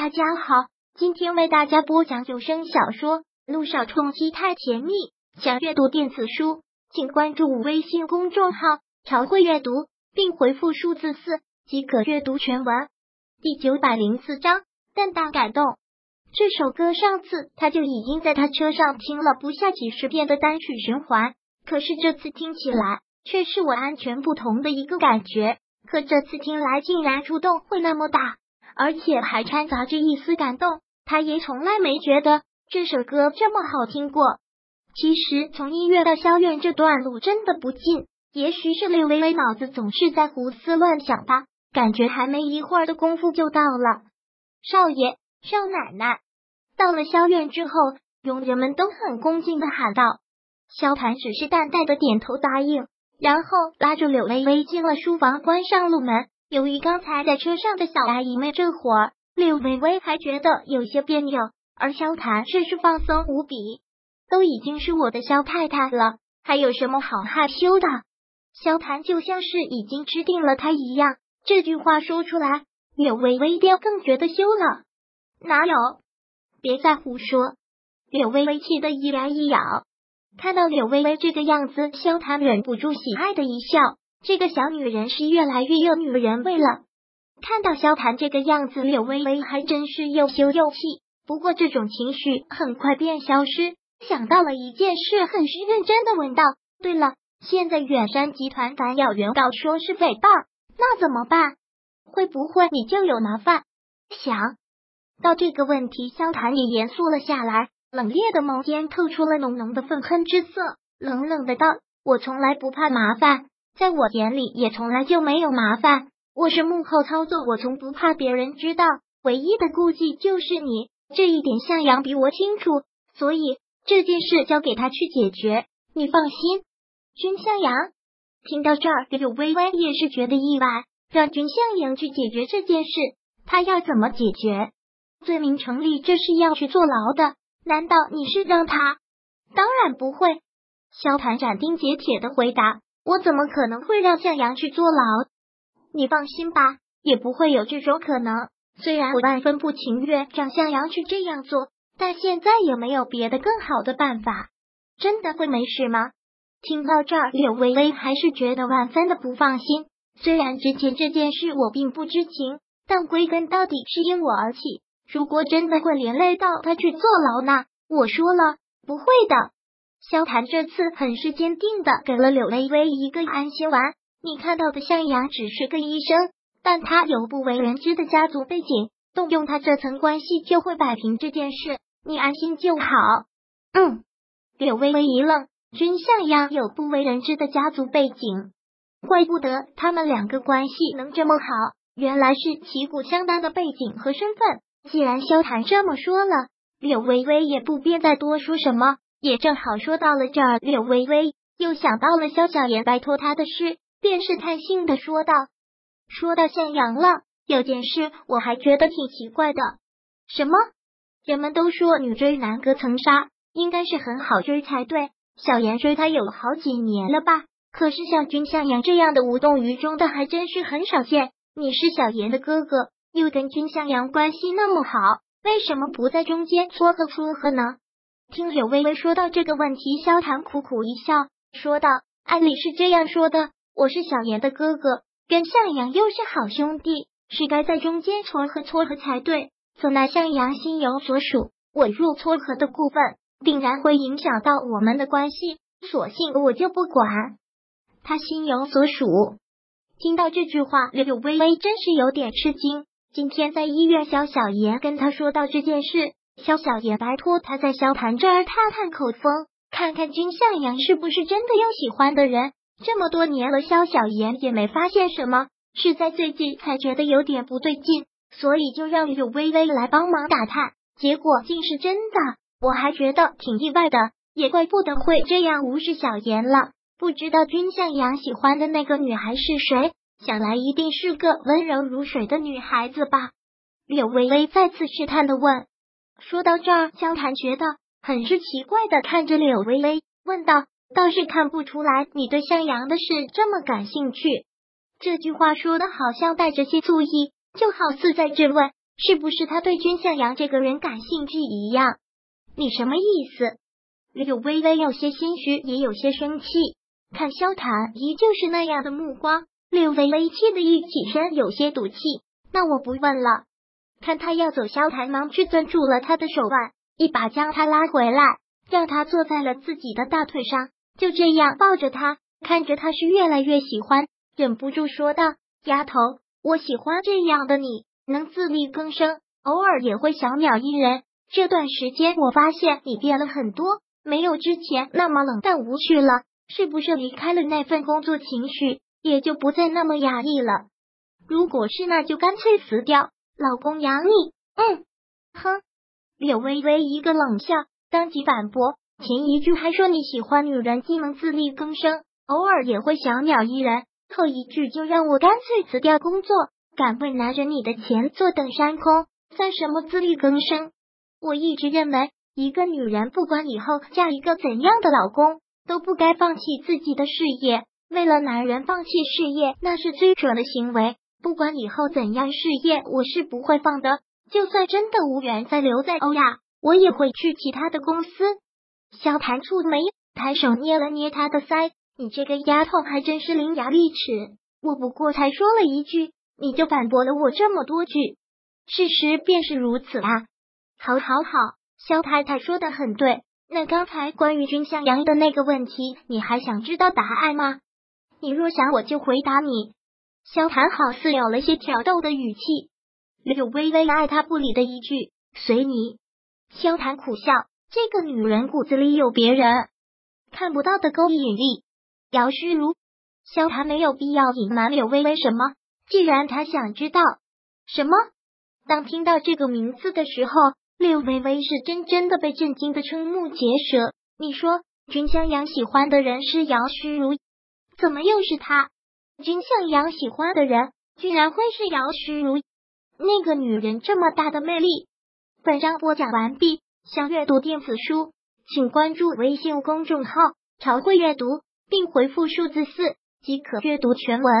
大家好，今天为大家播讲有声小说《路上冲击太甜蜜》。想阅读电子书，请关注微信公众号“朝会阅读”，并回复数字四即可阅读全文。第九百零四章，淡淡感动。这首歌上次他就已经在他车上听了不下几十遍的单曲循环，可是这次听起来却是我完全不同的一个感觉。可这次听来竟然触动会那么大。而且还掺杂着一丝感动，他也从来没觉得这首歌这么好听过。其实从音乐到萧院这段路真的不近，也许是柳微微脑子总是在胡思乱想吧，感觉还没一会儿的功夫就到了。少爷、少奶奶，到了萧院之后，佣人们都很恭敬的喊道。萧谭只是淡淡的点头答应，然后拉着柳微微进了书房，关上路门。由于刚才在车上的小阿姨们这会儿，柳微微还觉得有些别扭，而萧谈却是放松无比。都已经是我的萧太太了，还有什么好害羞的？萧谈就像是已经吃定了他一样，这句话说出来，柳微微便更觉得羞了。哪有？别再胡说！柳微微气得一牙一咬。看到柳微微这个样子，萧谈忍不住喜爱的一笑。这个小女人是越来越有女人味了。看到萧谈这个样子，柳微微还真是又羞又气。不过这种情绪很快便消失。想到了一件事，很是认真的问道：“对了，现在远山集团反咬原告说是诽谤，那怎么办？会不会你就有麻烦？”想到这个问题，萧谈也严肃了下来，冷冽的眸间透出了浓浓的愤恨之色，冷冷的道：“我从来不怕麻烦。”在我眼里，也从来就没有麻烦。我是幕后操作，我从不怕别人知道。唯一的顾忌就是你，这一点向阳比我清楚，所以这件事交给他去解决。你放心，君向阳。听到这儿，柳微微也是觉得意外，让君向阳去解决这件事，他要怎么解决？罪名成立，这是要去坐牢的。难道你是让他？当然不会。萧盘斩钉截铁的回答。我怎么可能会让向阳去坐牢？你放心吧，也不会有这种可能。虽然我万分不情愿让向阳去这样做，但现在也没有别的更好的办法。真的会没事吗？听到这儿，柳微微还是觉得万分的不放心。虽然之前这件事我并不知情，但归根到底是因我而起。如果真的会连累到他去坐牢，呢我说了，不会的。萧谈这次很是坚定的给了柳微微一个安心丸。你看到的向阳只是个医生，但他有不为人知的家族背景，动用他这层关系就会摆平这件事。你安心就好。嗯，柳微微一愣，君向阳有不为人知的家族背景，怪不得他们两个关系能这么好，原来是旗鼓相当的背景和身份。既然萧谈这么说了，柳微微也不便再多说什么。也正好说到了这儿，柳微微又想到了萧小言拜托他的事，便是叹性的说道：“说到向阳了，有件事我还觉得挺奇怪的。什么？人们都说女追男隔层纱，应该是很好追才对。小言追他有好几年了吧？可是像君向阳这样的无动于衷的，还真是很少见。你是小言的哥哥，又跟君向阳关系那么好，为什么不在中间撮合撮合呢？”听柳微微说到这个问题，萧谈苦苦一笑，说道：“按理是这样说的，我是小言的哥哥，跟向阳又是好兄弟，是该在中间撮合撮合才对。怎奈向阳心有所属，我若撮合的部分，定然会影响到我们的关系，索性我就不管。他心有所属。”听到这句话，柳微微真是有点吃惊。今天在医院，萧小言跟他说到这件事。萧小言拜托他在萧谈这儿探探口风，看看君向阳是不是真的有喜欢的人。这么多年了，萧小言也没发现什么，是在最近才觉得有点不对劲，所以就让柳微微来帮忙打探。结果竟是真的，我还觉得挺意外的，也怪不得会这样无视小言了。不知道君向阳喜欢的那个女孩是谁？想来一定是个温柔如水的女孩子吧？柳微微再次试探的问。说到这儿，萧谈觉得很是奇怪的看着柳微微，问道：“倒是看不出来你对向阳的事这么感兴趣。”这句话说的好像带着些醋意，就好似在质问是不是他对君向阳这个人感兴趣一样？你什么意思？柳微微有些心虚，也有些生气，看萧谈依旧是那样的目光，柳微微气得一起身，有些赌气。那我不问了。看他要走，萧谈忙去攥住了他的手腕，一把将他拉回来，让他坐在了自己的大腿上，就这样抱着他，看着他是越来越喜欢，忍不住说道：“丫头，我喜欢这样的你。”能自力更生，偶尔也会小鸟依人。这段时间我发现你变了很多，没有之前那么冷淡无趣了。是不是离开了那份工作，情绪也就不再那么压抑了？如果是，那就干脆辞掉，老公养你。嗯，哼。柳微微一个冷笑，当即反驳：前一句还说你喜欢女人既能自力更生，偶尔也会小鸟依人，后一句就让我干脆辞掉工作。敢问男人，你的钱坐等山空，算什么自力更生？我一直认为，一个女人不管以后嫁一个怎样的老公，都不该放弃自己的事业。为了男人放弃事业，那是最蠢的行为。不管以后怎样，事业我是不会放的。就算真的无缘再留在欧亚，我也会去其他的公司。萧谭蹙眉，抬手捏了捏他的腮：“你这个丫头还真是伶牙俐齿。我不过才说了一句。”你就反驳了我这么多句，事实便是如此啊！好，好，好，肖太太说的很对。那刚才关于君向阳的那个问题，你还想知道答案吗？你若想，我就回答你。萧谈好似有了些挑逗的语气，柳微微爱他不理的一句：“随你。”萧谈苦笑，这个女人骨子里有别人看不到的勾引力。姚虚如，萧谈没有必要隐瞒柳微微什么。既然他想知道什么，当听到这个名字的时候，柳微微是真真的被震惊的瞠目结舌。你说君向阳喜欢的人是姚虚如，怎么又是他？君向阳喜欢的人居然会是姚诗如？那个女人这么大的魅力？本章播讲完毕。想阅读电子书，请关注微信公众号“朝会阅读”，并回复数字四即可阅读全文。